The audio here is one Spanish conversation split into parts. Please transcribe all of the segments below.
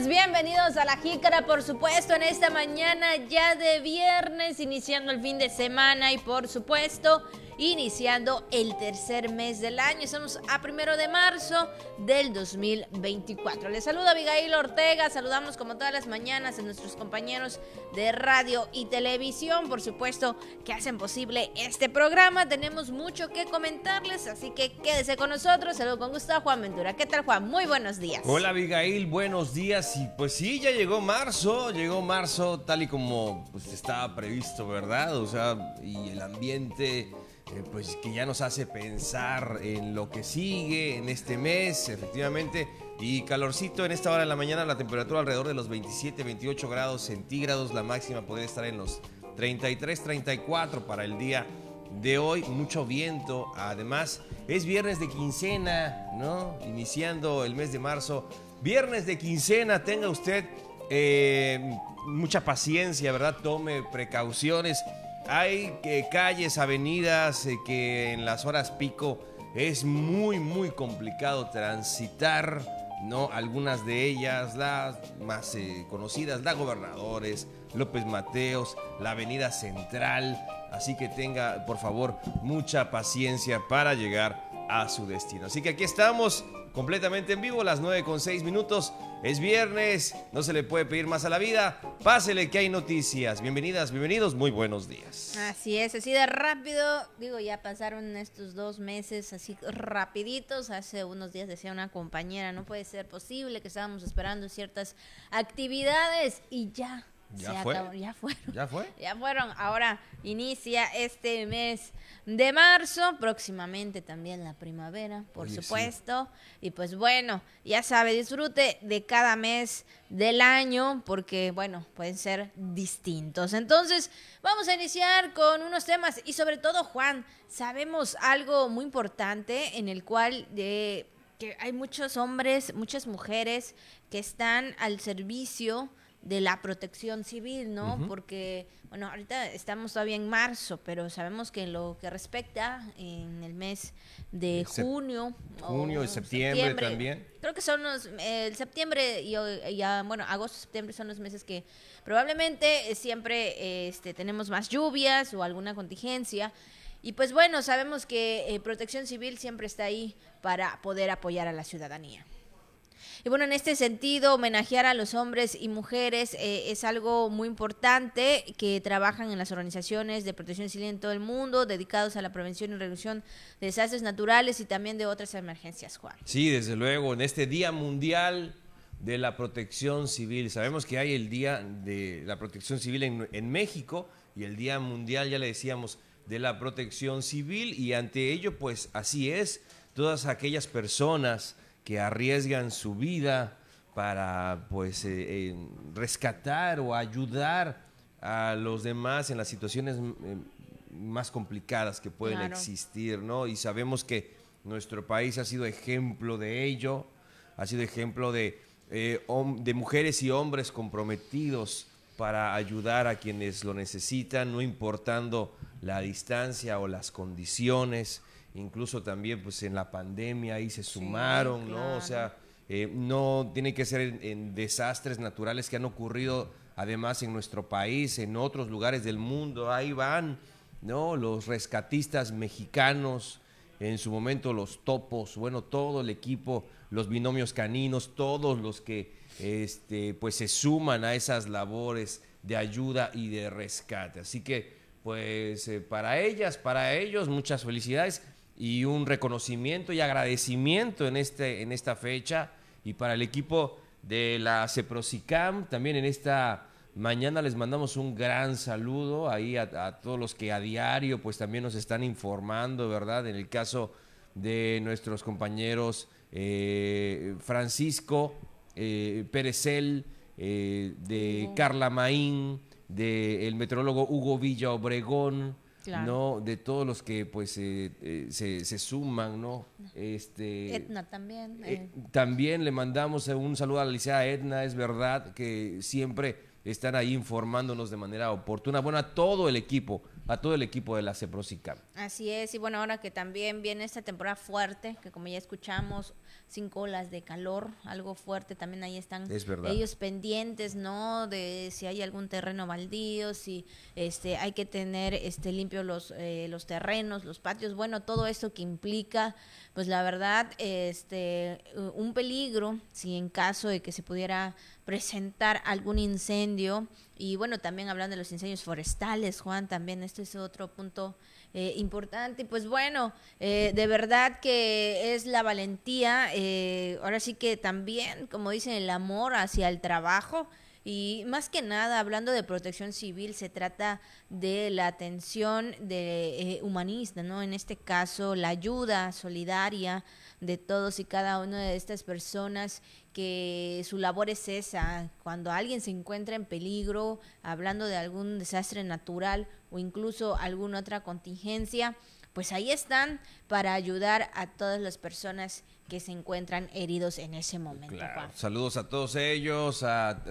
días, bienvenidos a la Jícara, por supuesto, en esta mañana ya de viernes, iniciando el fin de semana y por supuesto iniciando el tercer mes del año. Estamos a primero de marzo del 2024. Les saluda Abigail Ortega, saludamos como todas las mañanas a nuestros compañeros de radio y televisión, por supuesto, que hacen posible este programa. Tenemos mucho que comentarles, así que quédese con nosotros. Saludo con gusto a Juan Ventura. ¿Qué tal, Juan? Muy buenos días. Hola, Abigail, buenos días. Y pues sí, ya llegó marzo, llegó marzo tal y como pues, estaba previsto, ¿verdad? O sea, y el ambiente pues que ya nos hace pensar en lo que sigue en este mes, efectivamente. Y calorcito en esta hora de la mañana, la temperatura alrededor de los 27, 28 grados centígrados, la máxima podría estar en los 33, 34 para el día de hoy, mucho viento, además es viernes de quincena, ¿no? Iniciando el mes de marzo, viernes de quincena, tenga usted eh, mucha paciencia, ¿verdad? Tome precauciones hay eh, calles, avenidas eh, que en las horas pico es muy, muy complicado transitar, ¿no? Algunas de ellas, las más eh, conocidas, la Gobernadores, López Mateos, la Avenida Central. Así que tenga, por favor, mucha paciencia para llegar a su destino. Así que aquí estamos completamente en vivo, las 9 con 6 minutos. Es viernes, no se le puede pedir más a la vida. Pásele que hay noticias. Bienvenidas, bienvenidos, muy buenos días. Así es, así de rápido. Digo, ya pasaron estos dos meses así rapiditos. Hace unos días decía una compañera, no puede ser posible que estábamos esperando ciertas actividades y ya ¿Ya fue? ya fueron. ¿Ya fue? Ya fueron. Ahora inicia este mes de marzo, próximamente también la primavera, por supuesto. Y pues bueno, ya sabe, disfrute de cada mes del año porque, bueno, pueden ser distintos. Entonces, vamos a iniciar con unos temas y sobre todo, Juan, sabemos algo muy importante en el cual... de que hay muchos hombres, muchas mujeres que están al servicio de la protección civil, ¿no? Porque, bueno, ahorita estamos todavía en marzo, pero sabemos que en lo que respecta en el mes de junio. Junio y septiembre, también. Creo que son los, el septiembre y ya, bueno, agosto, septiembre son los meses que probablemente siempre este, tenemos más lluvias o alguna contingencia. Y pues bueno, sabemos que eh, Protección Civil siempre está ahí para poder apoyar a la ciudadanía. Y bueno, en este sentido, homenajear a los hombres y mujeres eh, es algo muy importante que trabajan en las organizaciones de protección civil en todo el mundo, dedicados a la prevención y reducción de desastres naturales y también de otras emergencias, Juan. Sí, desde luego, en este Día Mundial de la Protección Civil. Sabemos que hay el Día de la Protección Civil en, en México y el Día Mundial, ya le decíamos, de la Protección Civil y ante ello, pues así es, todas aquellas personas que arriesgan su vida para pues eh, eh, rescatar o ayudar a los demás en las situaciones eh, más complicadas que pueden existir, ¿no? Y sabemos que nuestro país ha sido ejemplo de ello, ha sido ejemplo de, de mujeres y hombres comprometidos para ayudar a quienes lo necesitan, no importando la distancia o las condiciones incluso también pues en la pandemia ahí se sumaron, ¿no? O sea, eh, no tiene que ser en, desastres naturales que han ocurrido además en nuestro país, en otros lugares del mundo, ahí van, ¿no? Los rescatistas mexicanos, en su momento los topos, bueno, todo el equipo, los binomios caninos, todos los que este, pues se suman a esas labores de ayuda y de rescate. Así que, pues, eh, para ellas, para ellos, muchas felicidades y un reconocimiento y agradecimiento en, este, en esta fecha y para el equipo de la CEPROSICAM también en esta mañana les mandamos un gran saludo ahí a, todos los que a diario pues también nos están informando, ¿verdad? En el caso de nuestros compañeros eh, Francisco eh, Perecel, eh, de Carla Maín, del el metrólogo Hugo Villa Obregón, ¿no? De todos los que pues eh, eh, se, se, suman, ¿no? Este, Edna también. Eh, también le mandamos un saludo a la licenciada Edna, es verdad que siempre están ahí informándonos de manera oportuna. Bueno, a todo el equipo, a todo el equipo de la CEPROSICAM. Así es, y bueno, ahora que también viene esta temporada fuerte, que como ya escuchamos, cinco olas de calor, algo fuerte, también ahí están ellos pendientes, ¿no? De si hay algún terreno baldío, si este hay que tener este limpio los eh, los terrenos, los patios, bueno, todo eso que implica, pues la verdad, este un peligro, si en caso de que se pudiera presentar algún incendio y bueno, también hablando de los incendios forestales, Juan, también esto es otro punto eh, importante. Pues bueno, eh, de verdad que es la valentía, eh, ahora sí que también, como dicen, el amor hacia el trabajo. Y más que nada, hablando de protección civil, se trata de la atención de, humanista, ¿no? En este caso, la ayuda solidaria de todos y cada una de estas personas que su labor es esa, cuando alguien se encuentra en peligro, hablando de algún desastre natural o incluso alguna otra contingencia, pues ahí están para ayudar a todas las personas que se encuentran heridos en ese momento. Saludos a todos ellos,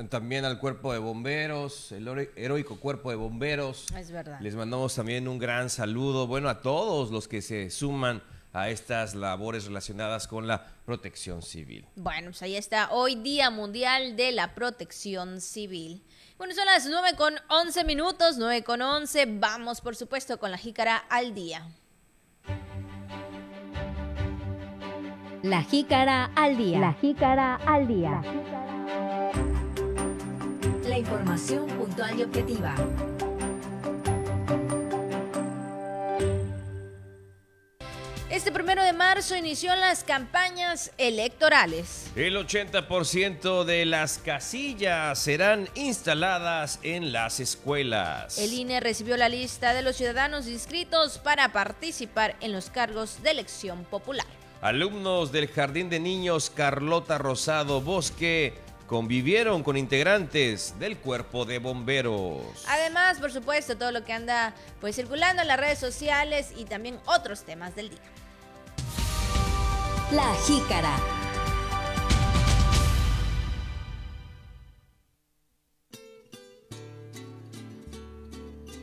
también al cuerpo de bomberos, el heroico cuerpo de bomberos. Es verdad. Les mandamos también un gran saludo, bueno, a todos los que se suman a estas labores relacionadas con la protección civil. Bueno, pues ahí está, hoy Día Mundial de la Protección Civil. Bueno, son las 9 con 11 minutos, 9 con 11. Vamos, por supuesto, con la jícara al día. La jícara al día. La jícara al día. La información puntual y objetiva. Este primero de marzo inició las campañas electorales. El 80% de las casillas serán instaladas en las escuelas. El INE recibió la lista de los ciudadanos inscritos para participar en los cargos de elección popular. Alumnos del Jardín de Niños Carlota Rosado Bosque convivieron con integrantes del cuerpo de bomberos. Además, por supuesto, todo lo que anda pues circulando en las redes sociales y también otros temas del día. La jícara.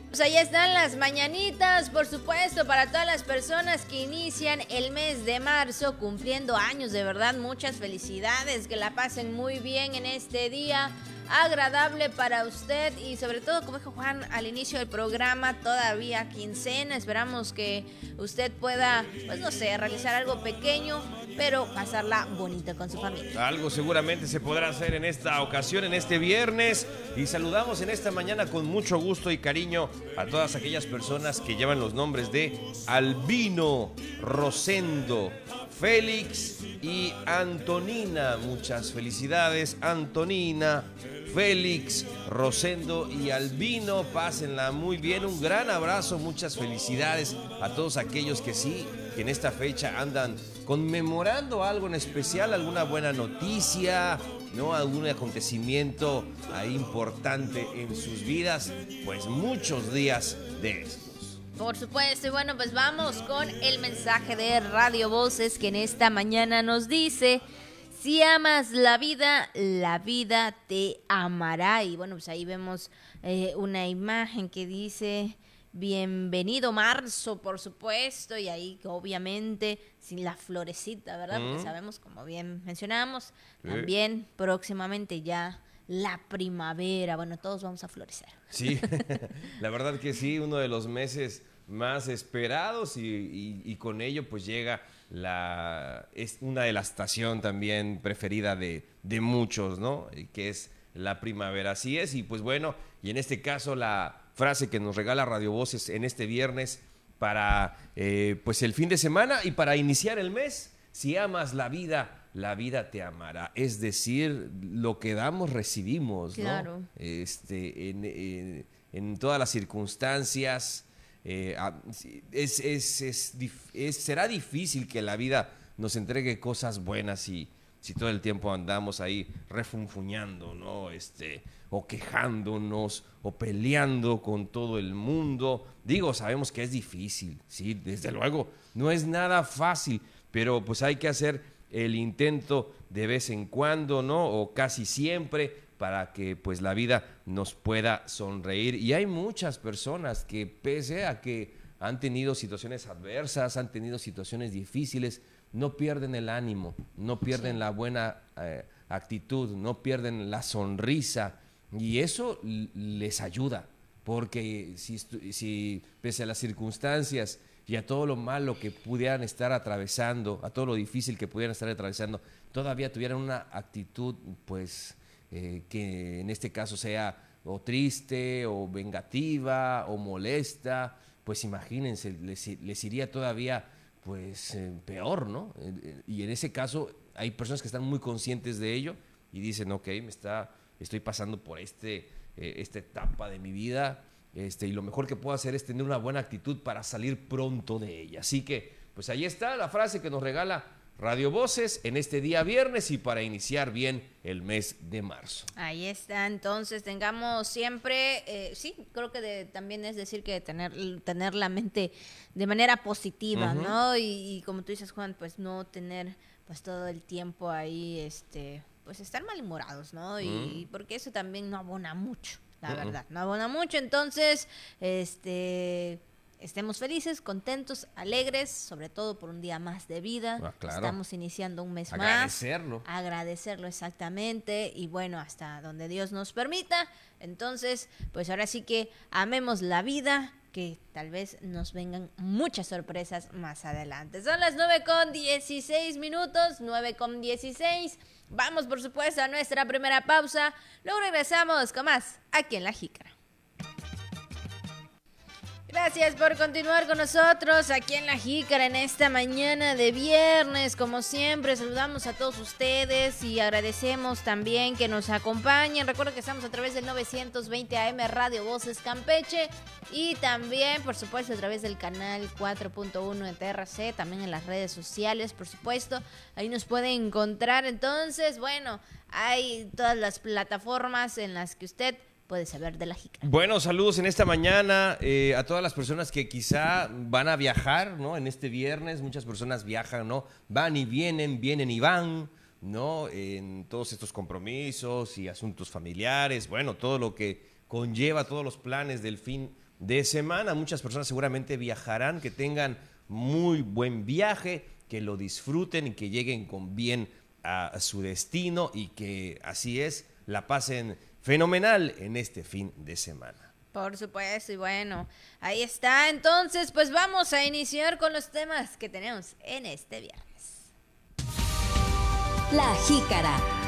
Pues ahí están las mañanitas, por supuesto, para todas las personas que inician el mes de marzo cumpliendo años. De verdad, muchas felicidades, que la pasen muy bien en este día agradable para usted y sobre todo, como dijo Juan al inicio del programa, todavía quincena. Esperamos que usted pueda, pues no sé, realizar algo pequeño, pero pasarla bonita con su familia. Algo seguramente se podrá hacer en esta ocasión, en este viernes. Y saludamos en esta mañana con mucho gusto y cariño a todas aquellas personas que llevan los nombres de Albino, Rosendo, Félix y Antonina. Muchas felicidades, Antonina, Félix, Rosendo y Albino. Pásenla muy bien. Un gran abrazo, muchas felicidades a todos aquellos que sí, que en esta fecha andan conmemorando algo en especial, alguna buena noticia, ¿no? Algún acontecimiento importante en sus vidas. Pues muchos días de estos. Por supuesto, y bueno, pues vamos con el mensaje de Radio Voces que en esta mañana nos dice, si amas la vida, la vida te amará. Y bueno, pues ahí vemos eh, una imagen que dice, bienvenido marzo, por supuesto, y ahí obviamente sin la florecita, ¿verdad? Porque sabemos, como bien mencionamos, también próximamente ya la primavera. Bueno, todos vamos a florecer. Sí, la verdad que sí, uno de los meses más esperados y, con ello pues llega la es una de la estación también preferida de, muchos, ¿no? Que es la primavera. Así es, y pues bueno, y en este caso la frase que nos regala Radio Voces en este viernes para eh, pues el fin de semana y para iniciar el mes, si amas la vida, la vida te amará. Es decir, lo que damos recibimos, claro. Este, en, en todas las circunstancias, eh, es, es, será difícil que la vida nos entregue cosas buenas si, si todo el tiempo andamos ahí refunfuñando, ¿no? Este, o quejándonos, o peleando con todo el mundo. Digo, sabemos que es difícil, sí, desde luego, no es nada fácil, pero pues hay que hacer el intento de vez en cuando, ¿no? O casi siempre para que pues la vida nos pueda sonreír. Y hay muchas personas que pese a que han tenido situaciones adversas, han tenido situaciones difíciles, no pierden el ánimo, no pierden la buena eh, actitud, no pierden la sonrisa y eso les ayuda, porque si, si pese a las circunstancias y a todo lo malo que pudieran estar atravesando, a todo lo difícil que pudieran estar atravesando, todavía tuvieran una actitud pues eh, que en este caso sea o triste o vengativa o molesta, pues imagínense, les, iría todavía pues eh, peor, ¿no? Eh, y en ese caso hay personas que están muy conscientes de ello y dicen, ok, me está, estoy pasando por este, esta etapa de mi vida este, y lo mejor que puedo hacer es tener una buena actitud para salir pronto de ella. Así que, pues ahí está la frase que nos regala Radio Voces en este día viernes y para iniciar bien el mes de marzo. Ahí está, entonces tengamos siempre, eh, sí, creo que también es decir que tener, tener la mente de manera positiva, ¿no? Y, como tú dices, Juan, pues no tener pues todo el tiempo ahí, este, pues estar malhumorados, ¿no? Y porque eso también no abona mucho, la verdad, no abona mucho, entonces, este estemos felices, contentos, alegres, sobre todo por un día más de vida. Ah, Estamos iniciando un mes más. Agradecerlo. Agradecerlo exactamente y bueno, hasta donde Dios nos permita. Entonces, pues ahora sí que amemos la vida, que tal vez nos vengan muchas sorpresas más adelante. Son las 9 con 16 minutos, 9 con 16. Vamos, por supuesto, a nuestra primera pausa. Luego regresamos con más aquí en La Jícara. Gracias por continuar con nosotros aquí en La Jícara en esta mañana de viernes. Como siempre, saludamos a todos ustedes y agradecemos también que nos acompañen. Recuerdo que estamos a través del 920 AM Radio Voces Campeche y también, por supuesto, a través del canal 4.1 de TRC, también en las redes sociales, por supuesto. Ahí nos pueden encontrar. Entonces, bueno, hay todas las plataformas en las que usted puede saber de la jica. Bueno, saludos en esta mañana eh, a todas las personas que quizá van a viajar, ¿no? En este viernes muchas personas viajan, ¿no? Van y vienen, vienen y van, ¿no? En todos estos compromisos y asuntos familiares, bueno, todo lo que conlleva todos los planes del fin de semana. Muchas personas seguramente viajarán, que tengan muy buen viaje, que lo disfruten y que lleguen con bien a su destino y que así es, la pasen fenomenal en este fin de semana. Por supuesto, y bueno, ahí está. Entonces, pues vamos a iniciar con los temas que tenemos en este viernes. La jícara.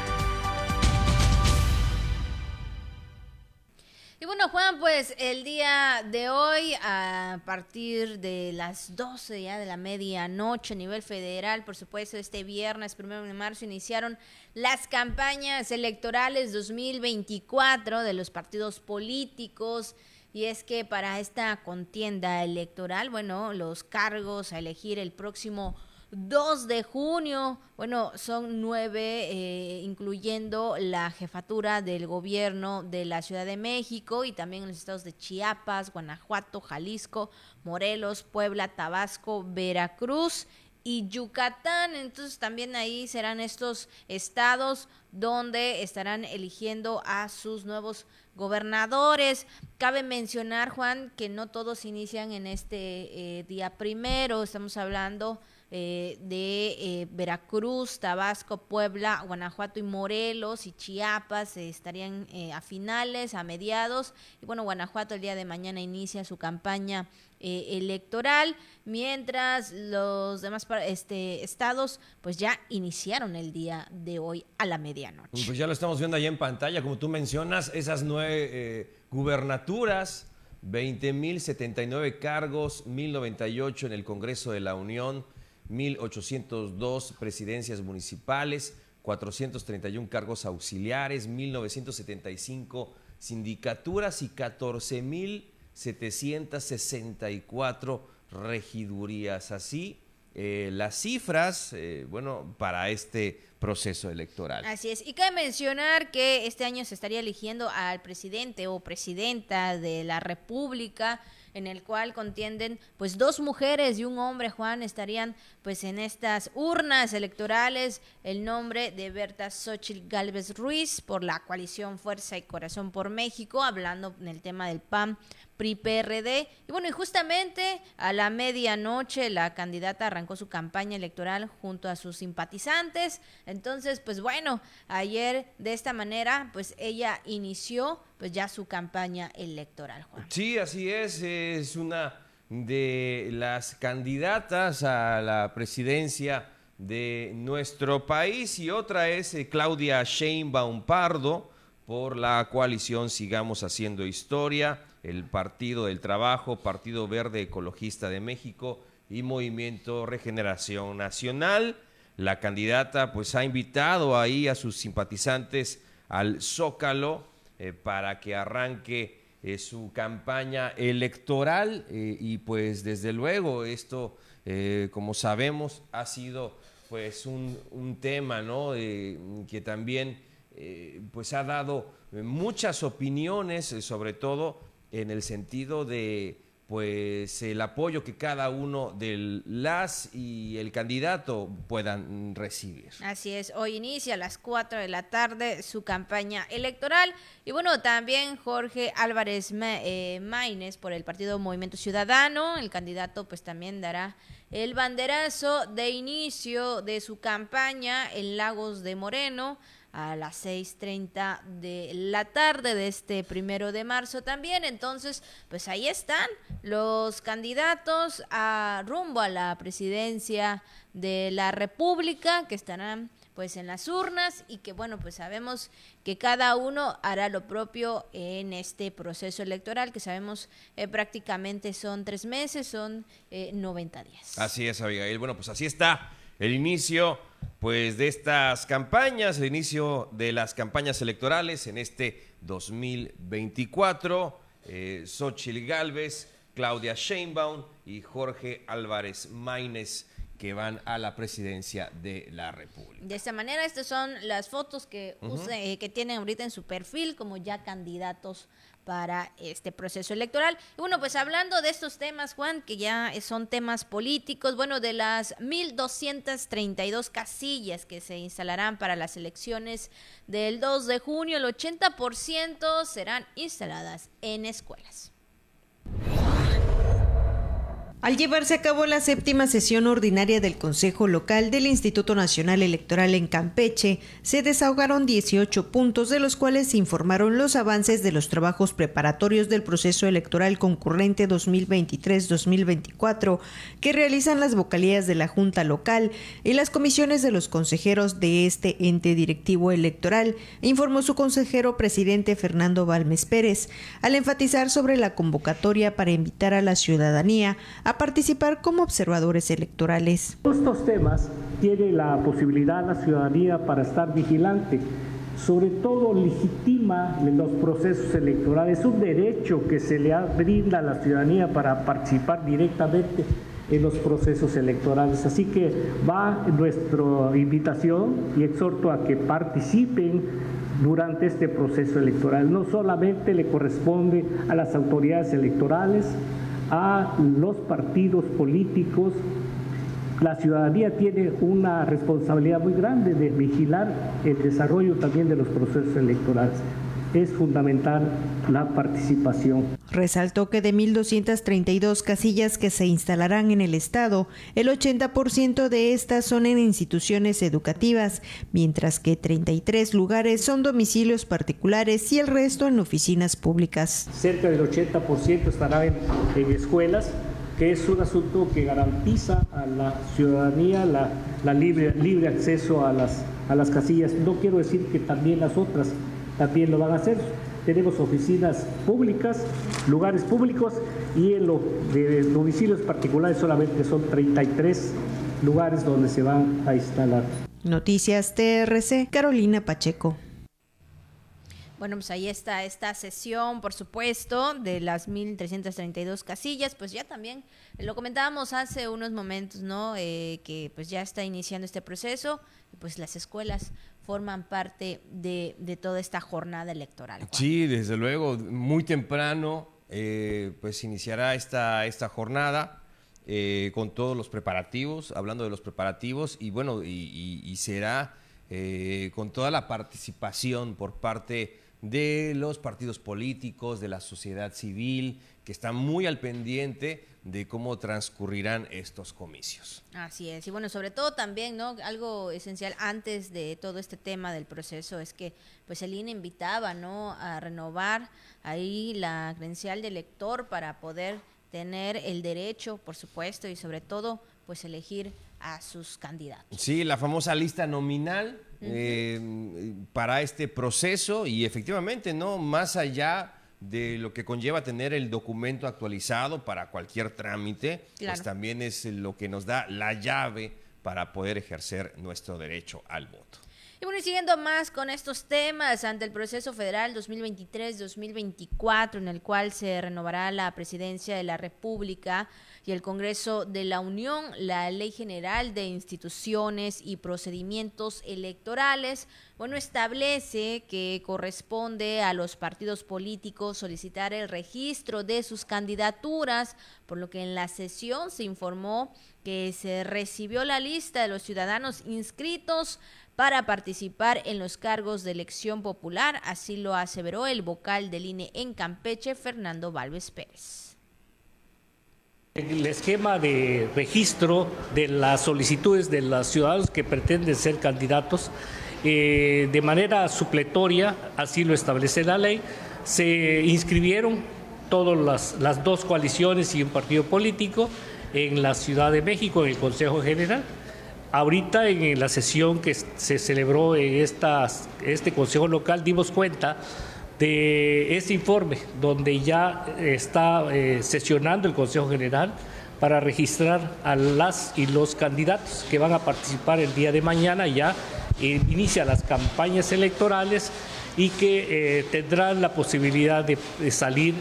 Y bueno, Juan, pues el día de hoy, a partir de las 12 ya de la medianoche a nivel federal, por supuesto, este viernes, primero de marzo, iniciaron las campañas electorales 2024 de los partidos políticos. Y es que para esta contienda electoral, bueno, los cargos a elegir el próximo 2 de junio. Bueno, son nueve, eh, incluyendo la jefatura del gobierno de la Ciudad de México y también en los estados de Chiapas, Guanajuato, Jalisco, Morelos, Puebla, Tabasco, Veracruz y Yucatán. Entonces también ahí serán estos estados donde estarán eligiendo a sus nuevos gobernadores. Cabe mencionar, Juan, que no todos inician en este eh, día primero. Estamos hablando eh, de eh, Veracruz, Tabasco, Puebla, Guanajuato y Morelos y Chiapas eh, estarían a finales, a mediados. Y bueno, Guanajuato el día de mañana inicia su campaña electoral, mientras los demás este, estados pues ya iniciaron el día de hoy a la medianoche. Pues ya lo estamos viendo ahí en pantalla, como tú mencionas, esas nueve gubernaturas. 20.079 cargos, 1.098 en el Congreso de la Unión, 1.802 presidencias municipales, 431 cargos auxiliares, 1.975 sindicaturas y 14.764 regidurías. Así, eh, las cifras, eh, bueno, para este proceso electoral. Así es. Y cabe mencionar que este año se estaría eligiendo al presidente o presidenta de la República en el cual contienden pues dos mujeres y un hombre, Juan, estarían pues en estas urnas electorales. El nombre de Berta Xochitl Galvez Ruiz por la coalición Fuerza y Corazón por México, hablando en el tema del PAN PRI-PRD. Y bueno, y justamente a la medianoche la candidata arrancó su campaña electoral junto a sus simpatizantes. Entonces, pues bueno, ayer de esta manera, pues ella inició pues ya su campaña electoral, Juan. Sí, así es, es una de las candidatas a la presidencia de nuestro país y otra es eh, Claudia Sheinbaum Pardo por la coalición Sigamos Haciendo Historia el Partido del Trabajo, Partido Verde Ecologista de México y Movimiento Regeneración Nacional. La candidata pues ha invitado ahí a sus simpatizantes al Zócalo eh, para que arranque eh, su campaña electoral eh, y pues desde luego esto como sabemos ha sido pues un, un tema ¿no? que también pues ha dado muchas opiniones sobre todo en el sentido de pues el apoyo que cada uno de las y el candidato puedan recibir. Así es, hoy inicia a las 4 de la tarde su campaña electoral. Y bueno, también Jorge Álvarez eh, Maínez por el Partido Movimiento Ciudadano, el candidato pues también dará el banderazo de inicio de su campaña en Lagos de Moreno a las 6.30 de la tarde de este primero de marzo también. Entonces, pues ahí están los candidatos a rumbo a la presidencia de la República que estarán pues en las urnas y que bueno pues sabemos que cada uno hará lo propio en este proceso electoral que sabemos eh, prácticamente son tres meses son 90 eh, días así es Abigail bueno pues así está el inicio pues de estas campañas, el inicio de las campañas electorales en este 2024. Eh, Xochitl Galvez, Claudia Sheinbaum y Jorge Álvarez Maínez que van a la presidencia de la República. De esta manera, estas son las fotos que, eh, que tienen ahorita en su perfil como ya candidatos para este proceso electoral. Y bueno, pues hablando de estos temas, Juan, que ya son temas políticos, bueno, de las 1.232 casillas que se instalarán para las elecciones del 2 de junio, el 80% serán instaladas en escuelas. Al llevarse a cabo la séptima sesión ordinaria del Consejo Local del Instituto Nacional Electoral en Campeche, se desahogaron 18 puntos de los cuales se informaron los avances de los trabajos preparatorios del proceso electoral concurrente 2023-2024 que realizan las vocalías de la Junta Local y las comisiones de los consejeros de este ente directivo electoral, informó su consejero presidente Fernando Balmes Pérez, al enfatizar sobre la convocatoria para invitar a la ciudadanía a participar como observadores electorales. Estos temas tiene la posibilidad la ciudadanía para estar vigilante. Sobre todo legitima los procesos electorales, un derecho que se le brinda a la ciudadanía para participar directamente en los procesos electorales. Así que va nuestra invitación y exhorto a que participen durante este proceso electoral. No solamente le corresponde a las autoridades electorales, a los partidos políticos. La ciudadanía tiene una responsabilidad muy grande de vigilar el desarrollo también de los procesos electorales es fundamental la participación. Resaltó que de 1.232 casillas que se instalarán en el Estado, el 80% de estas son en instituciones educativas, mientras que 33 lugares son domicilios particulares y el resto en oficinas públicas. Cerca del 80% estará en, escuelas que es un asunto que garantiza a la ciudadanía la, libre, libre acceso a las, a las casillas. No quiero decir que también las otras también lo van a hacer. Tenemos oficinas públicas, lugares públicos y en los domicilios particulares solamente son 33 lugares donde se van a instalar. Noticias TRC, Carolina Pacheco. Bueno, pues ahí está esta sesión, por supuesto, de las 1.332 casillas, pues ya también lo comentábamos hace unos momentos, ¿no? Eh, que pues ya está iniciando este proceso, pues las escuelas forman parte de, toda esta jornada electoral. Sí, desde luego, muy temprano eh, pues iniciará esta, esta jornada eh, con todos los preparativos, hablando de los preparativos, y bueno, y, será eh, con toda la participación por parte de los partidos políticos, de la sociedad civil, que está muy al pendiente de cómo transcurrirán estos comicios. Así es, y bueno, sobre todo también, ¿no? Algo esencial antes de todo este tema del proceso es que pues el INE invitaba, ¿no? A renovar ahí la credencial de elector para poder tener el derecho, por supuesto, y sobre todo, pues elegir a sus candidatos. Sí, la famosa lista nominal eh, para este proceso y efectivamente, ¿no? Más allá de lo que conlleva tener el documento actualizado para cualquier trámite, pues también es lo que nos da la llave para poder ejercer nuestro derecho al voto. Y bueno, y siguiendo más con estos temas, ante el proceso federal 2023-2024, en el cual se renovará la presidencia de la República y el Congreso de la Unión, la Ley General de Instituciones y Procedimientos Electorales, bueno, establece que corresponde a los partidos políticos solicitar el registro de sus candidaturas, por lo que en la sesión se informó que se recibió la lista de los ciudadanos inscritos para participar en los cargos de elección popular, así lo aseveró el vocal del INE en Campeche, Fernando Valves Pérez. El esquema de registro de las solicitudes de los ciudadanos que pretenden ser candidatos, eh, de manera supletoria, así lo establece la ley, se inscribieron todas las, las dos coaliciones y un partido político en la Ciudad de México, en el Consejo General. Ahorita en la sesión que se celebró en este Consejo Local dimos cuenta de ese informe donde ya está eh, sesionando el Consejo General para registrar a las y los candidatos que van a participar el día de mañana. Ya eh, inicia las campañas electorales y que eh, tendrán la posibilidad de salir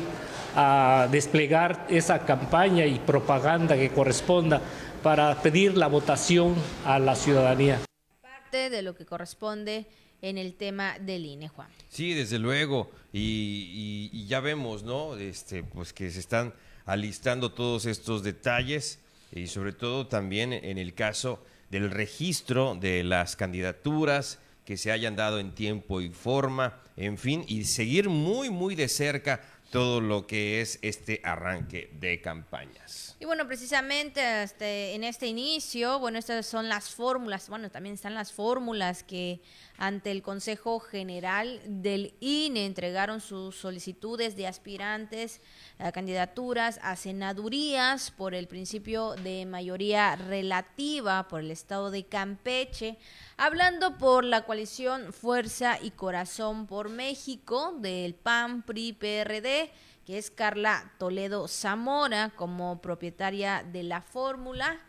a desplegar esa campaña y propaganda que corresponda para pedir la votación a la ciudadanía. Parte de lo que corresponde en el tema del INE, Juan. Sí, desde luego, y, ya vemos, ¿no? Este, pues que se están alistando todos estos detalles y sobre todo también en el caso del registro de las candidaturas que se hayan dado en tiempo y forma, en fin, y seguir muy, muy de cerca todo lo que es este arranque de campañas. Y bueno, precisamente este, en este inicio, bueno, estas son las fórmulas, bueno, también están las fórmulas que ante el Consejo General del INE entregaron sus solicitudes de aspirantes a candidaturas a senadurías por el principio de mayoría relativa por el estado de Campeche, hablando por la coalición Fuerza y Corazón por México del PAN, PRI, PRD que es Carla Toledo Zamora como propietaria de la fórmula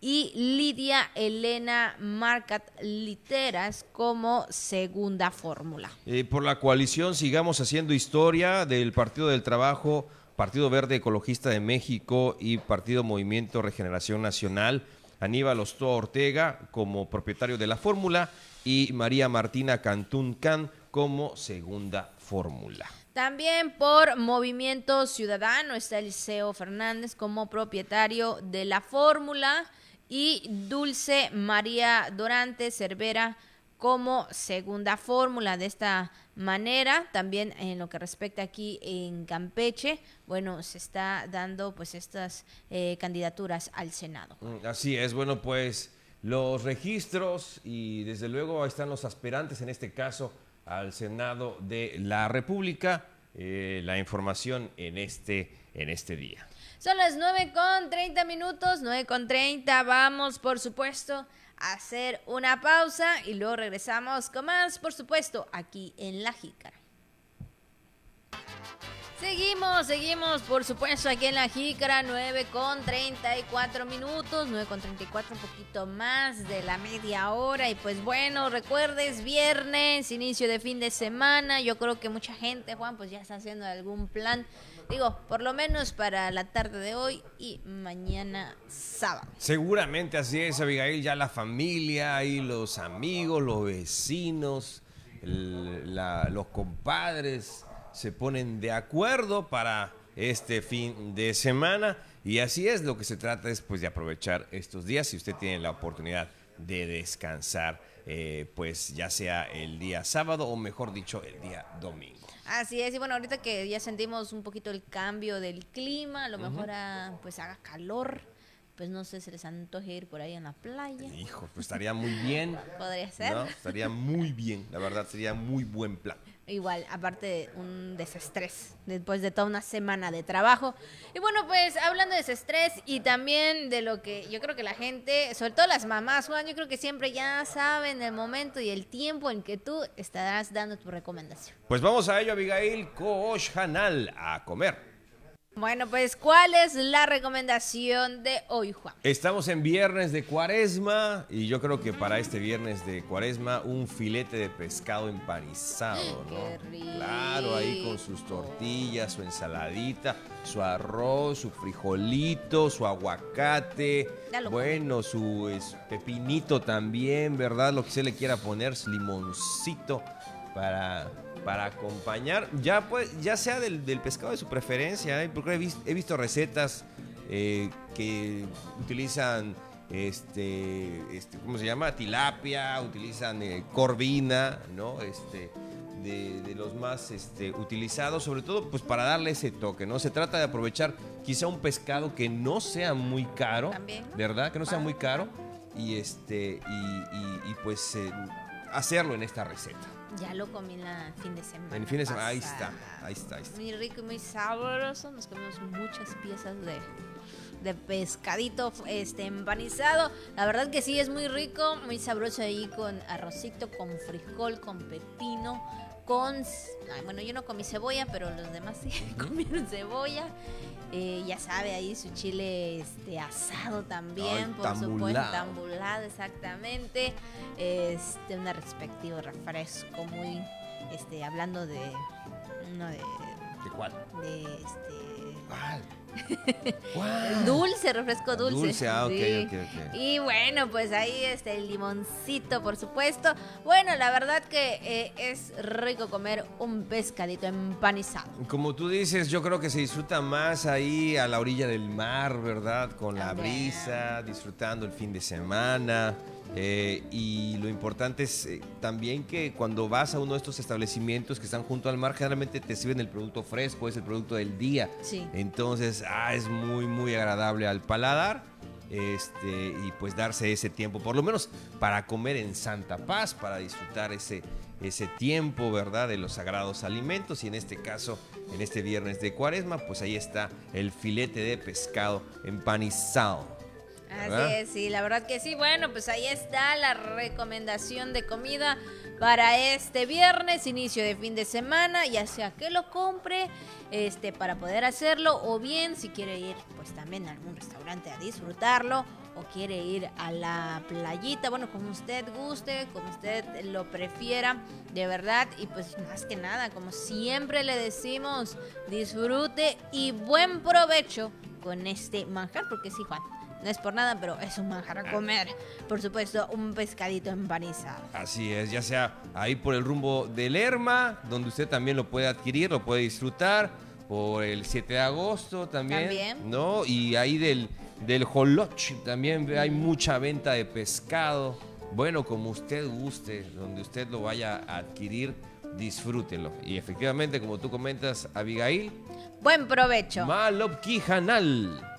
y Lidia Elena Marcat Literas como segunda fórmula. Eh, por la coalición Sigamos Haciendo Historia del Partido del Trabajo, Partido Verde Ecologista de México y Partido Movimiento Regeneración Nacional, Aníbal Ostoa Ortega como propietario de la fórmula y María Martina Cantún Can como segunda fórmula. También por Movimiento Ciudadano está Eliseo Fernández como propietario de la fórmula y Dulce María Dorante Cervera como segunda fórmula. De esta manera, también en lo que respecta aquí en Campeche, bueno, se está dando pues estas eh, candidaturas al Senado. Mm, así es, bueno, pues los registros y desde luego están los aspirantes en este caso al Senado de la República. Eh, la información en este, en este día. Son las 9 con 30 minutos, 9 con 30. Vamos, por supuesto, a hacer una pausa y luego regresamos con más, por supuesto, aquí en La Jícara. Seguimos, seguimos, por supuesto, aquí en la Jícara, 9 con 34 minutos, 9 con 34, un poquito más de la media hora. Y pues bueno, recuerdes, viernes, inicio de fin de semana. Yo creo que mucha gente, Juan, pues ya está haciendo algún plan. Digo, por lo menos para la tarde de hoy y mañana sábado. Seguramente así es, Abigail, ya la familia y los amigos, los vecinos, los compadres se ponen de acuerdo para este fin de semana. Y así es, lo que se trata es pues de aprovechar estos días si usted tiene la oportunidad de descansar, eh, pues ya sea el día sábado o mejor dicho el día domingo. Así es, y bueno, ahorita que ya sentimos un poquito el cambio del clima, a lo mejor ah, pues haga calor, pues no sé, se les antoje ir por ahí en la playa. Hijo, pues estaría muy bien. Podría ser. ¿no? Estaría muy bien, la verdad, sería muy buen plan. Igual, aparte de un desestrés después de toda una semana de trabajo. Y bueno, pues hablando de desestrés y también de lo que yo creo que la gente, sobre todo las mamás, Juan, yo creo que siempre ya saben el momento y el tiempo en que tú estarás dando tu recomendación. Pues vamos a ello, Abigail Kosh Hanal, a comer. Bueno, pues, ¿cuál es la recomendación de hoy, Juan? Estamos en viernes de cuaresma y yo creo que para este viernes de cuaresma un filete de pescado empanizado, ¿no? Qué rico. Claro, ahí con sus tortillas, su ensaladita, su arroz, su frijolito, su aguacate, bueno, su es, pepinito también, ¿verdad? Lo que se le quiera poner, su limoncito para, para acompañar, ya pues, ya sea del, del pescado de su preferencia, ¿eh? porque he, vis- he visto recetas eh, que utilizan este, este, ¿cómo se llama? Tilapia, utilizan eh, corvina, ¿no? Este, de, de los más este, utilizados, sobre todo pues para darle ese toque, ¿no? Se trata de aprovechar quizá un pescado que no sea muy caro, También, ¿no? ¿verdad? Que no sea Ah. muy caro y este y, y- y, pues eh, hacerlo en esta receta. Ya lo comí la fin de semana. En fin de semana, ahí está, pasada. ahí está, ahí está. Muy rico y muy sabroso. Nos comimos muchas piezas de, de pescadito este empanizado. La verdad que sí es muy rico, muy sabroso ahí con arrocito, con frijol, con pepino, con ay, bueno, yo no comí cebolla, pero los demás sí comieron cebolla. Eh, ya sabe ahí su chile este asado también, Ay, por supuesto, tambulado. exactamente. Este un respectivo refresco muy este hablando de de ¿De cuál? de este ¿Cuál? Dulce, refresco dulce. Dulce, ah, ok, Sí. Y bueno, pues ahí este el limoncito, por supuesto. Bueno, la verdad que eh, es rico comer un pescadito empanizado. Como tú dices, yo creo que se disfruta más ahí a la orilla del mar, ¿verdad? Con la brisa, disfrutando el fin de semana. Eh, y lo importante es eh, también que cuando vas a uno de estos establecimientos que están junto al mar, generalmente te sirven el producto fresco, es el producto del día. Sí. Entonces, ah, es muy, muy agradable al paladar. Este, y pues darse ese tiempo, por lo menos para comer en Santa Paz, para disfrutar ese, ese tiempo, ¿verdad? De los sagrados alimentos. Y en este caso, en este viernes de cuaresma, pues ahí está el filete de pescado empanizado. ¿Verdad? Así es, sí, la verdad que sí. Bueno, pues ahí está la recomendación de comida para este viernes, inicio de fin de semana, ya sea que lo compre este para poder hacerlo o bien si quiere ir pues también a algún restaurante a disfrutarlo o quiere ir a la playita, bueno, como usted guste, como usted lo prefiera, de verdad y pues más que nada, como siempre le decimos, disfrute y buen provecho con este manjar porque sí, Juan. No es por nada, pero es un manjar a comer. Por supuesto, un pescadito empanizado. Así es, ya sea ahí por el rumbo del Lerma, donde usted también lo puede adquirir, lo puede disfrutar, por el 7 de agosto también, También. ¿no? Y ahí del, del Joloch también hay mucha venta de pescado. Bueno, como usted guste, donde usted lo vaya a adquirir, disfrútelo. Y efectivamente, como tú comentas, Abigail, Buen provecho. Malopquijanal.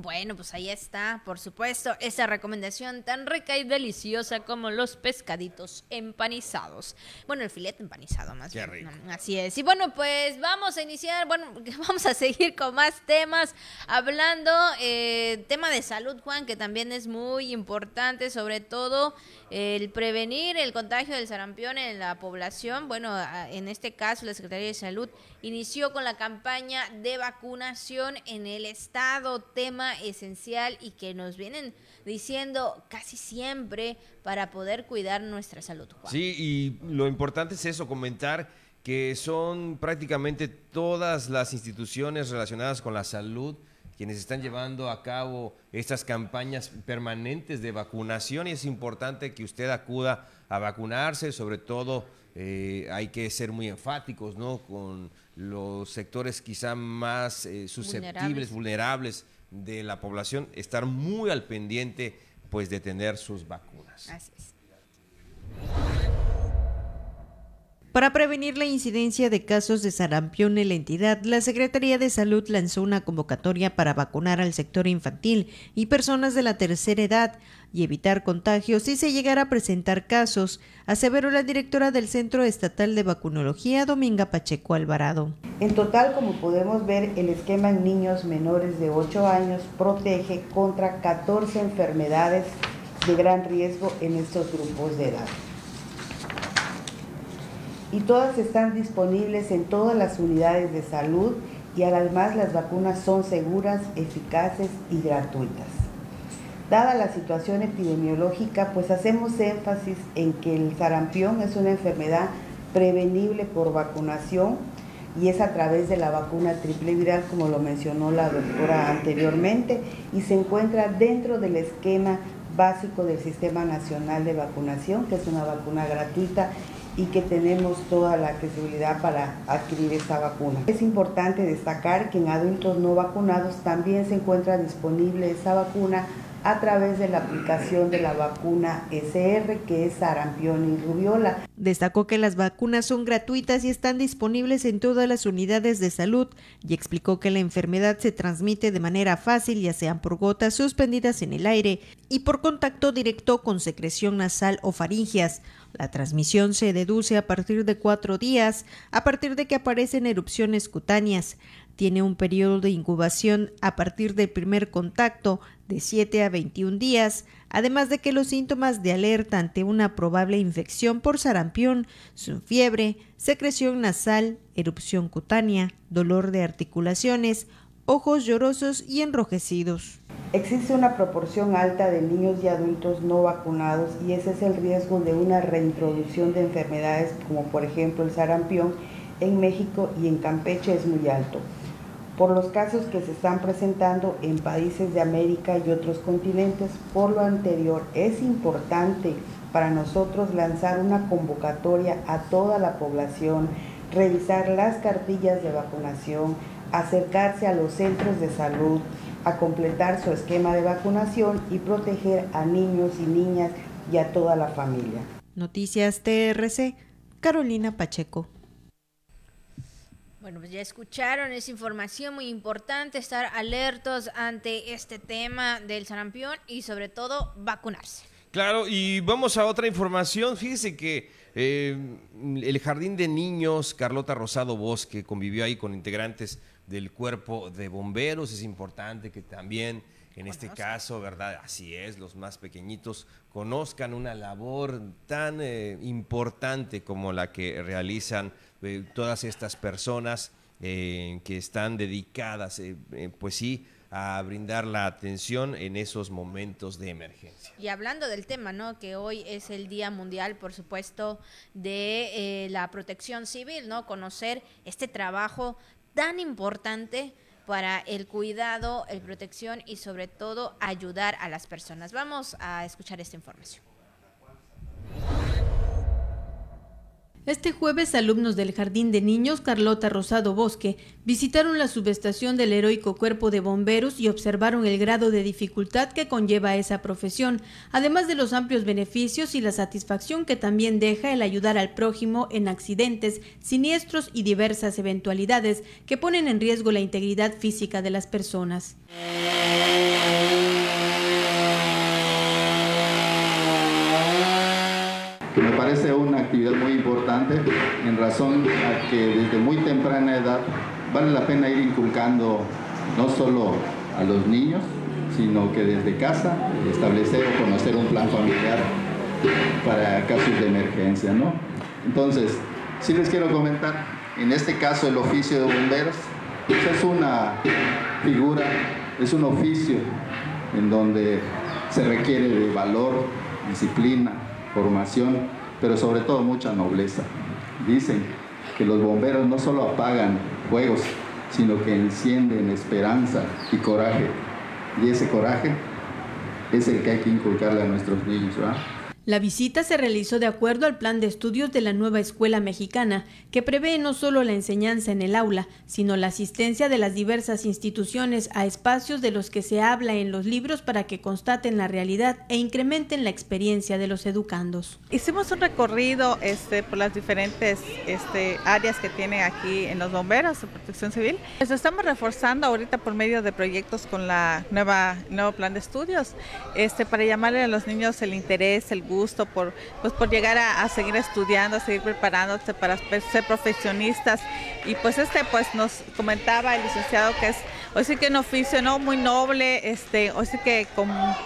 Bueno, pues ahí está, por supuesto, esa recomendación tan rica y deliciosa como los pescaditos empanizados. Bueno, el filete empanizado más Qué bien. rico. Así es. Y bueno, pues vamos a iniciar, bueno, vamos a seguir con más temas, hablando eh, tema de salud, Juan, que también es muy importante, sobre todo el prevenir el contagio del sarampión en la población. Bueno, en este caso la Secretaría de Salud inició con la campaña de vacunación en el estado, tema esencial y que nos vienen diciendo casi siempre para poder cuidar nuestra salud. Juan. Sí, y lo importante es eso, comentar que son prácticamente todas las instituciones relacionadas con la salud quienes están llevando a cabo estas campañas permanentes de vacunación y es importante que usted acuda a vacunarse, sobre todo eh, hay que ser muy enfáticos, ¿no? Con los sectores quizá más eh, susceptibles, vulnerables. De la población, estar muy al pendiente, pues, de tener sus vacunas. Para prevenir la incidencia de casos de sarampión en la entidad, la Secretaría de Salud lanzó una convocatoria para vacunar al sector infantil y personas de la tercera edad y evitar contagios si se llegara a presentar casos, aseveró la directora del Centro Estatal de Vacunología, Dominga Pacheco Alvarado. En total, como podemos ver, el esquema en niños menores de 8 años protege contra 14 enfermedades de gran riesgo en estos grupos de edad y todas están disponibles en todas las unidades de salud y además las vacunas son seguras, eficaces y gratuitas. Dada la situación epidemiológica, pues hacemos énfasis en que el sarampión es una enfermedad prevenible por vacunación y es a través de la vacuna triple viral, como lo mencionó la doctora anteriormente, y se encuentra dentro del esquema básico del Sistema Nacional de Vacunación, que es una vacuna gratuita y que tenemos toda la accesibilidad para adquirir esta vacuna. Es importante destacar que en adultos no vacunados también se encuentra disponible esa vacuna a través de la aplicación de la vacuna SR, que es sarampión y rubiola. Destacó que las vacunas son gratuitas y están disponibles en todas las unidades de salud y explicó que la enfermedad se transmite de manera fácil, ya sean por gotas suspendidas en el aire y por contacto directo con secreción nasal o faringias. La transmisión se deduce a partir de cuatro días, a partir de que aparecen erupciones cutáneas. Tiene un periodo de incubación a partir del primer contacto de 7 a 21 días, además de que los síntomas de alerta ante una probable infección por sarampión son fiebre, secreción nasal, erupción cutánea, dolor de articulaciones, ojos llorosos y enrojecidos. Existe una proporción alta de niños y adultos no vacunados y ese es el riesgo de una reintroducción de enfermedades como por ejemplo el sarampión en México y en Campeche es muy alto. Por los casos que se están presentando en países de América y otros continentes, por lo anterior es importante para nosotros lanzar una convocatoria a toda la población, revisar las cartillas de vacunación, acercarse a los centros de salud, a completar su esquema de vacunación y proteger a niños y niñas y a toda la familia. Noticias TRC, Carolina Pacheco. Bueno, pues ya escucharon, esa información muy importante, estar alertos ante este tema del sarampión y sobre todo vacunarse. Claro, y vamos a otra información. Fíjese que eh, el Jardín de Niños Carlota Rosado Bosque convivió ahí con integrantes del cuerpo de bomberos. Es importante que también, en este caso, ¿verdad? Así es, los más pequeñitos conozcan una labor tan eh, importante como la que realizan eh, todas estas personas eh, que están dedicadas, pues sí, a brindar la atención en esos momentos de emergencia. Y hablando del tema, ¿no? Que hoy es el Día Mundial, por supuesto, de la protección civil, ¿no? Conocer este trabajo tan importante para el cuidado, el protección y sobre todo ayudar a las personas. Vamos a escuchar esta información. Este jueves, alumnos del Jardín de Niños Carlota Rosado Bosque visitaron la subestación del heroico Cuerpo de Bomberos y observaron el grado de dificultad que conlleva esa profesión, además de los amplios beneficios y la satisfacción que también deja el ayudar al prójimo en accidentes, siniestros y diversas eventualidades que ponen en riesgo la integridad física de las personas. Me parece una actividad muy importante en razón a que desde muy temprana edad vale la pena ir inculcando no solo a los niños, sino que desde casa establecer o conocer un plan familiar para casos de emergencia, ¿no? Entonces, sí les quiero comentar, en este caso el oficio de bomberos pues es una figura, es un oficio en donde se requiere de valor, disciplina, formación, pero sobre todo mucha nobleza. Dicen que los bomberos no solo apagan fuegos, sino que encienden esperanza y coraje. Y ese coraje es el que hay que inculcarle a nuestros niños. La visita se realizó de acuerdo al plan de estudios de la nueva escuela mexicana, que prevé no solo la enseñanza en el aula, sino la asistencia de las diversas instituciones a espacios de los que se habla en los libros para que constaten la realidad e incrementen la experiencia de los educandos. Hicimos un recorrido este, por las diferentes este, áreas que tiene aquí en los bomberos de protección civil. Pues estamos reforzando ahorita por medio de proyectos con la nueva nuevo plan de estudios este, para llamarle a los niños el interés, el gusto gusto por, pues, por llegar a, seguir estudiando, a seguir preparándose para ser profesionistas. Y pues este pues nos comentaba el licenciado que es hoy sí que un oficio no muy noble, este, hoy sí que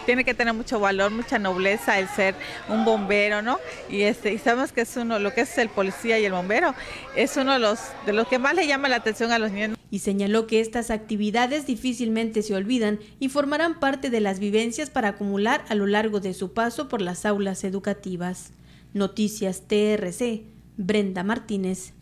tiene que tener mucho valor, mucha nobleza el ser un bombero, ¿no? Y este, y sabemos que es uno, lo que es el policía y el bombero, es uno de los, de los que más le llama la atención a los niños. Y señaló que estas actividades difícilmente se olvidan y formarán parte de las vivencias para acumular a lo largo de su paso por las aulas educativas. Noticias TRC, Brenda Martínez.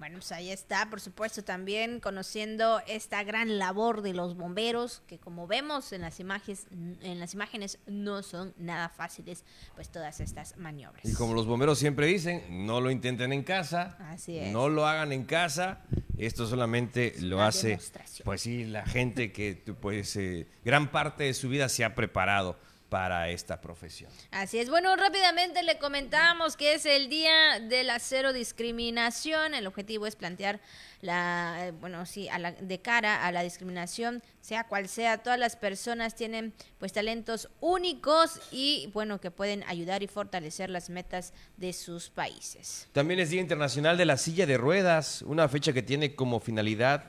Bueno, pues ahí está, por supuesto, también conociendo esta gran labor de los bomberos, que como vemos en las imágenes, en las imágenes no son nada fáciles, pues todas estas maniobras. Y como los bomberos siempre dicen, no lo intenten en casa, Así es. no lo hagan en casa, esto solamente lo hace, pues sí, la gente que pues eh, gran parte de su vida se ha preparado para esta profesión. Así es. Bueno, rápidamente le comentamos que es el día de la cero discriminación. El objetivo es plantear la, eh, bueno, sí, a la, de cara a la discriminación, sea cual sea, todas las personas tienen pues talentos únicos y bueno, que pueden ayudar y fortalecer las metas de sus países. También es Día Internacional de la Silla de Ruedas, una fecha que tiene como finalidad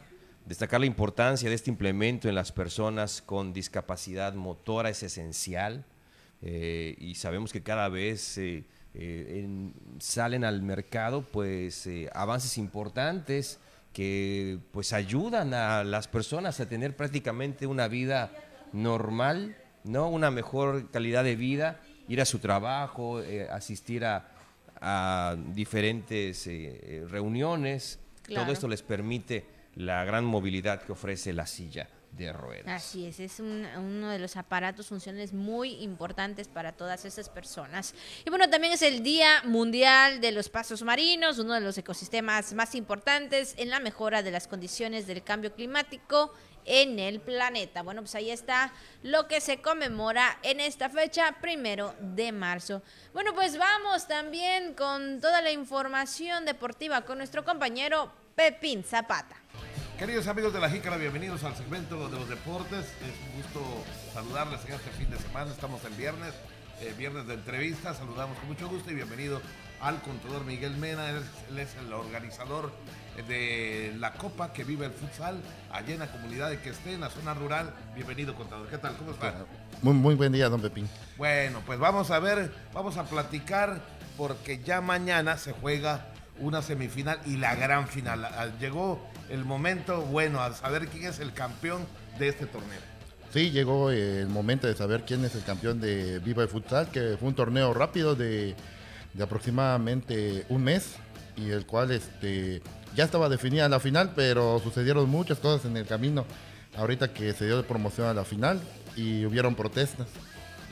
Destacar la importancia de este implemento en las personas con discapacidad motora es esencial eh, y sabemos que cada vez eh, eh, salen al mercado pues avances importantes que pues ayudan a las personas a tener prácticamente una vida normal, ¿no? Una mejor calidad de vida, ir a su trabajo, asistir a, diferentes reuniones, todo esto les permite la gran movilidad que ofrece la silla de ruedas. Así es, es uno de los aparatos funcionales muy importantes para todas esas personas. Y bueno, también es el Día Mundial de los Pasos Marinos, uno de los ecosistemas más importantes en la mejora de las condiciones del cambio climático en el planeta. Bueno, pues ahí está lo que se conmemora en esta fecha, primero de marzo. Bueno, pues vamos también con toda la información deportiva con nuestro compañero Pepín Zapata. Queridos amigos de la Jícara, bienvenidos al segmento de los deportes. Es un gusto saludarles en este fin de semana. Estamos en viernes, eh, viernes de entrevista. Saludamos con mucho gusto y bienvenido al contador Miguel Mena. Él, es el organizador de la Copa que vive el futsal allá en la comunidad de que esté en la zona rural. Bienvenido, contador. ¿Qué tal? ¿Cómo está? Muy, muy buen día, don Pepín. Bueno, pues vamos a ver, vamos a platicar porque ya mañana se juega una semifinal y la gran final. Ah, llegó el momento bueno a saber quién es el campeón de este torneo. Sí, llegó el momento de saber quién es el campeón de Viva el Futsal, que fue un torneo rápido de, aproximadamente un mes y el cual este, ya estaba definida la final, pero sucedieron muchas cosas en el camino ahorita que se dio de promoción a la final y hubieron protestas.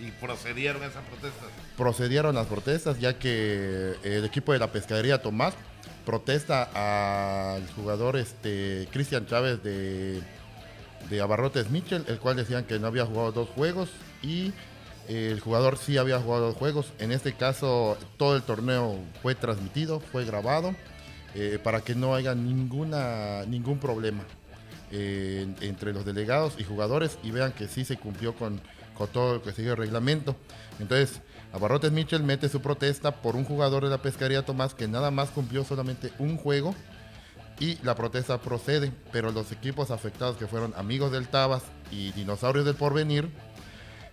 ¿Y procedieron esas protestas? Procedieron las protestas ya que el equipo de la pescadería Tomás protesta al jugador este Cristian Chávez de, de Abarrotes Mitchell, el cual decían que no había jugado dos juegos y el jugador sí había jugado dos juegos. En este caso todo el torneo fue transmitido, fue grabado, eh, para que no haya ninguna, ningún problema eh, entre los delegados y jugadores y vean que sí se cumplió con con todo lo que sigue el reglamento. Entonces, Abarrotes Mitchell mete su protesta por un jugador de la pescaría Tomás que nada más cumplió solamente un juego y la protesta procede, pero los equipos afectados que fueron amigos del Tabas y dinosaurios del porvenir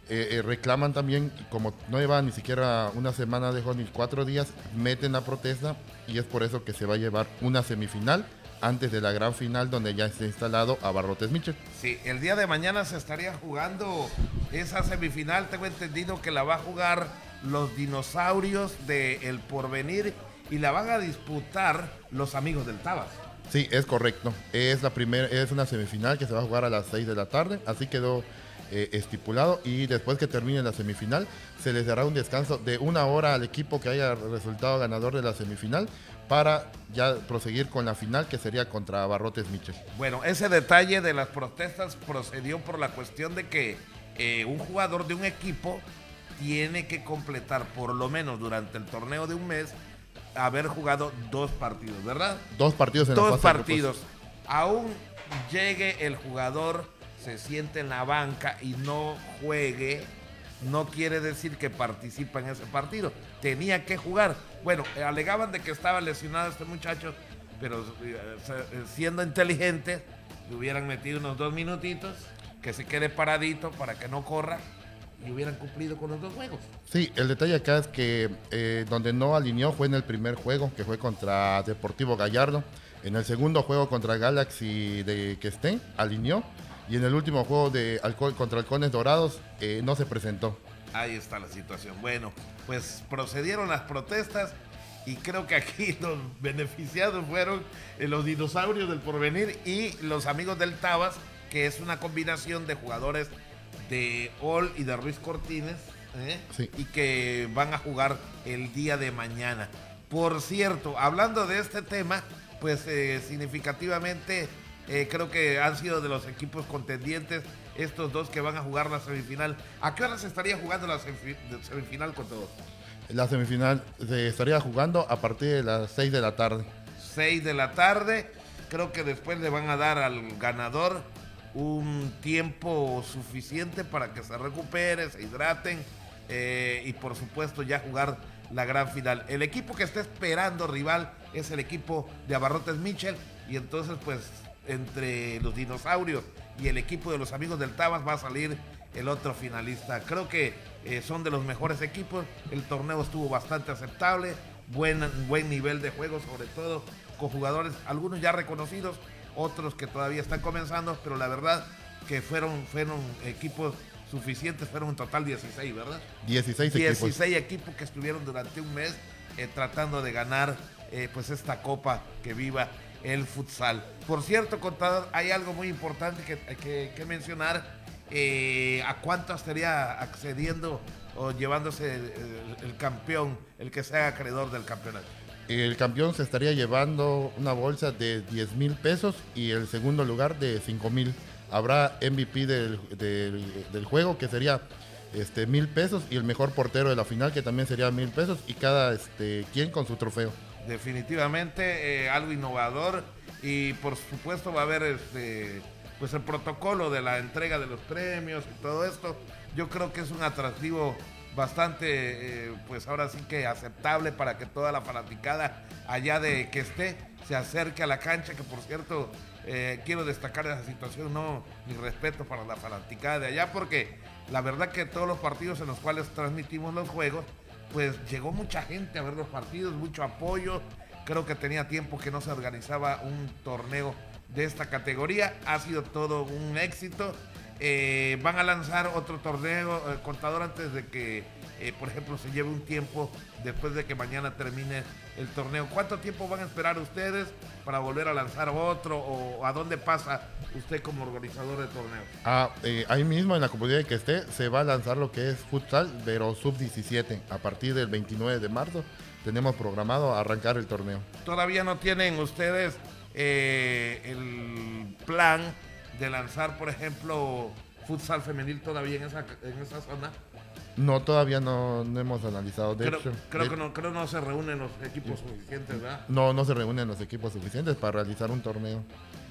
eh, eh, reclaman también, como no lleva ni siquiera una semana de ni cuatro días, meten la protesta y es por eso que se va a llevar una semifinal antes de la gran final donde ya está instalado a Barrotes Mitchell. Sí, el día de mañana se estaría jugando esa semifinal, tengo entendido que la va a jugar los dinosaurios del El Porvenir y la van a disputar los amigos del Tabas. Sí, es correcto. Es la primera, es una semifinal que se va a jugar a las 6 de la tarde, así quedó eh, estipulado y después que termine la semifinal se les dará un descanso de una hora al equipo que haya resultado ganador de la semifinal para ya proseguir con la final que sería contra Barrotes Michel. Bueno, ese detalle de las protestas procedió por la cuestión de que eh, un jugador de un equipo tiene que completar por lo menos durante el torneo de un mes haber jugado dos partidos, ¿verdad? Dos partidos en Dos la fase de partidos. Aún llegue el jugador, se siente en la banca y no juegue, no quiere decir que participa en ese partido. Tenía que jugar. Bueno, alegaban de que estaba lesionado este muchacho, pero eh, siendo inteligente, le hubieran metido unos dos minutitos, que se quede paradito para que no corra y hubieran cumplido con los dos juegos. Sí, el detalle acá es que eh, donde no alineó fue en el primer juego, que fue contra Deportivo Gallardo. En el segundo juego contra Galaxy de Questén, alineó. Y en el último juego de Halcón- contra Halcones Dorados, eh, no se presentó. Ahí está la situación. Bueno, pues procedieron las protestas y creo que aquí los beneficiados fueron eh, los dinosaurios del porvenir y los amigos del Tabas, que es una combinación de jugadores de Ol y de Ruiz Cortines, ¿eh? Sí. y que van a jugar el día de mañana. Por cierto, hablando de este tema, pues eh, significativamente eh, creo que han sido de los equipos contendientes estos dos que van a jugar la semifinal. ¿A qué hora se estaría jugando la semifinal con todos? La semifinal se estaría jugando a partir de las 6 de la tarde. 6 de la tarde. Creo que después le van a dar al ganador un tiempo suficiente para que se recupere, se hidraten eh, y por supuesto ya jugar la gran final. El equipo que está esperando rival es el equipo de Abarrotes Mitchell y entonces pues entre los dinosaurios y el equipo de los amigos del Tabas va a salir el otro finalista. Creo que eh, son de los mejores equipos. El torneo estuvo bastante aceptable, buen, buen nivel de juego, sobre todo con jugadores, algunos ya reconocidos, otros que todavía están comenzando, pero la verdad que fueron, fueron equipos suficientes, fueron en total 16, ¿verdad? 16 equipos. 16 equipos que estuvieron durante un mes eh, tratando de ganar eh, pues esta copa que viva el futsal. Por cierto, contador, hay algo muy importante que, que- que mencionar. eh, ¿A cuánto estaría accediendo o llevándose el, el- el campeón, el que sea acreedor del campeonato? El campeón se estaría llevando una bolsa de 10 mil pesos y el segundo lugar de 5 mil. Habrá MVP del, del- juego que sería este mil pesos y el mejor portero de la final que también sería mil pesos y cada este quien con su trofeo. definitivamente eh, algo innovador y por supuesto va a haber este pues el protocolo de la entrega de los premios y todo esto yo creo que es un atractivo bastante eh, pues ahora sí que aceptable para que toda la fanaticada allá de que esté se acerque a la cancha que por cierto eh, quiero destacar esa situación no mi respeto para la fanaticada de allá porque la verdad que todos los partidos en los cuales transmitimos los juegos pues llegó mucha gente a ver los partidos, mucho apoyo. Creo que tenía tiempo que no se organizaba un torneo de esta categoría. Ha sido todo un éxito. Eh, van a lanzar otro torneo, eh, contador, antes de que, eh, por ejemplo, se lleve un tiempo después de que mañana termine el torneo. ¿Cuánto tiempo van a esperar ustedes para volver a lanzar otro? ¿O a dónde pasa usted como organizador de torneo? Ah, ahí mismo en la comunidad que esté se va a lanzar lo que es futsal, pero sub 17. A partir del 29 de marzo tenemos programado arrancar el torneo. todavía no tienen ustedes el plan de lanzar, por ejemplo, futsal femenil todavía en esa, en esa zona. No, todavía no, no hemos analizado. De creo hecho, creo de- que no, creo no se reúnen los equipos suficientes, ¿verdad? no, no se reúnen los equipos suficientes para realizar un torneo.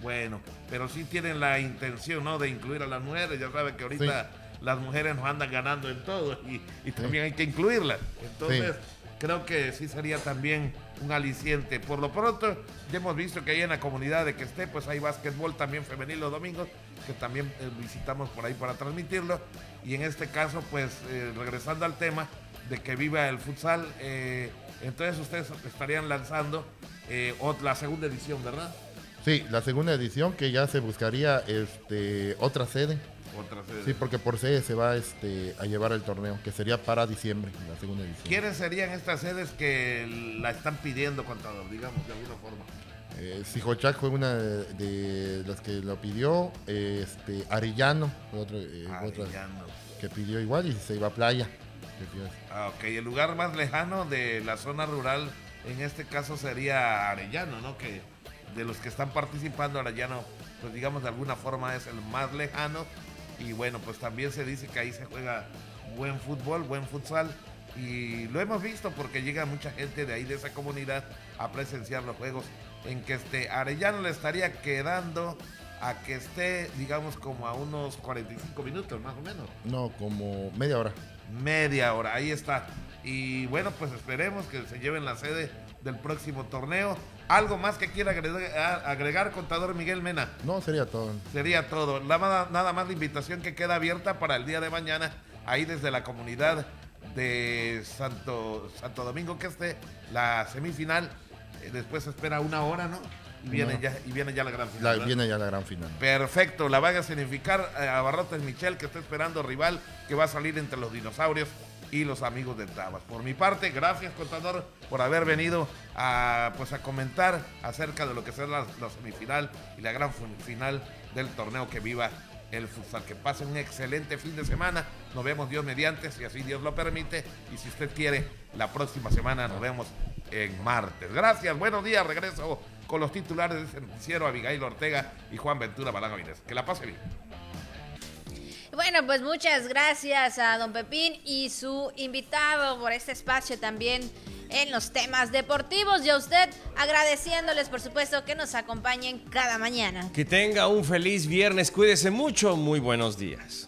Bueno, pero sí tienen la intención, ¿no? De incluir a las mujeres. Ya saben que ahorita las mujeres nos andan ganando en todo y, y también hay que incluirlas. Entonces, creo que sí sería también un aliciente. Por lo pronto, ya hemos visto que ahí en la comunidad de que esté, pues hay básquetbol también femenil los domingos, que también eh, visitamos por ahí para transmitirlo. Y en este caso, pues eh, regresando al tema de que viva el futsal, eh, entonces ustedes estarían lanzando la segunda edición, ¿verdad? Sí, la segunda edición que ya se buscaría este, otra sede. Otra sede. Sí, porque por sede se va este, a llevar el torneo, que sería para diciembre, la segunda edición. ¿Quiénes serían estas sedes que la están pidiendo, contador, digamos, de alguna forma? Eh, Sijochac fue una de, de las que lo pidió. Este, Arellano, fue otro, eh, otra Arellano. que pidió igual y se iba a playa. Ah, ok, el lugar más lejano de la zona rural en este caso sería Arellano, ¿no? Que de los que están participando, Arellano, pues digamos de alguna forma es el más lejano. Y bueno, pues también se dice que ahí se juega buen fútbol, buen futsal. Y lo hemos visto porque llega mucha gente de ahí, de esa comunidad, a presenciar los juegos. En que este Arellano le estaría quedando a que esté, digamos, como a unos 45 minutos más o menos. No, como media hora. Media hora, ahí está. Y bueno, pues esperemos que se lleven la sede del próximo torneo. ¿Algo más que quiera agregar, agregar, contador Miguel Mena? No, sería todo. Sería todo. Nada, nada más la invitación que queda abierta para el día de mañana, ahí desde la comunidad de Santo, Santo Domingo, que esté la semifinal. Eh, después se espera una hora, ¿no? Y viene, No. ya, y viene ya la gran final. La- viene ya la gran final. Perfecto, la van a significar eh, a Barrotes Michel que está esperando rival que va a salir entre los dinosaurios y los amigos de Tabas. Por mi parte, gracias contador por haber venido a pues a comentar acerca de lo que será la, semifinal y la gran final del torneo que viva el futsal. Que pasen un excelente fin de semana. Nos vemos Dios mediante, si así Dios lo permite. Y si usted quiere, la próxima semana nos vemos en martes. Gracias, buenos días. Regreso con los titulares de este Abigail Ortega y Juan Ventura Balán Que la pase bien. Bueno, pues muchas gracias a don Pepín y su invitado por este espacio también en los temas deportivos y a usted agradeciéndoles por supuesto que nos acompañen cada mañana. Que tenga un feliz viernes, cuídese mucho, muy buenos días.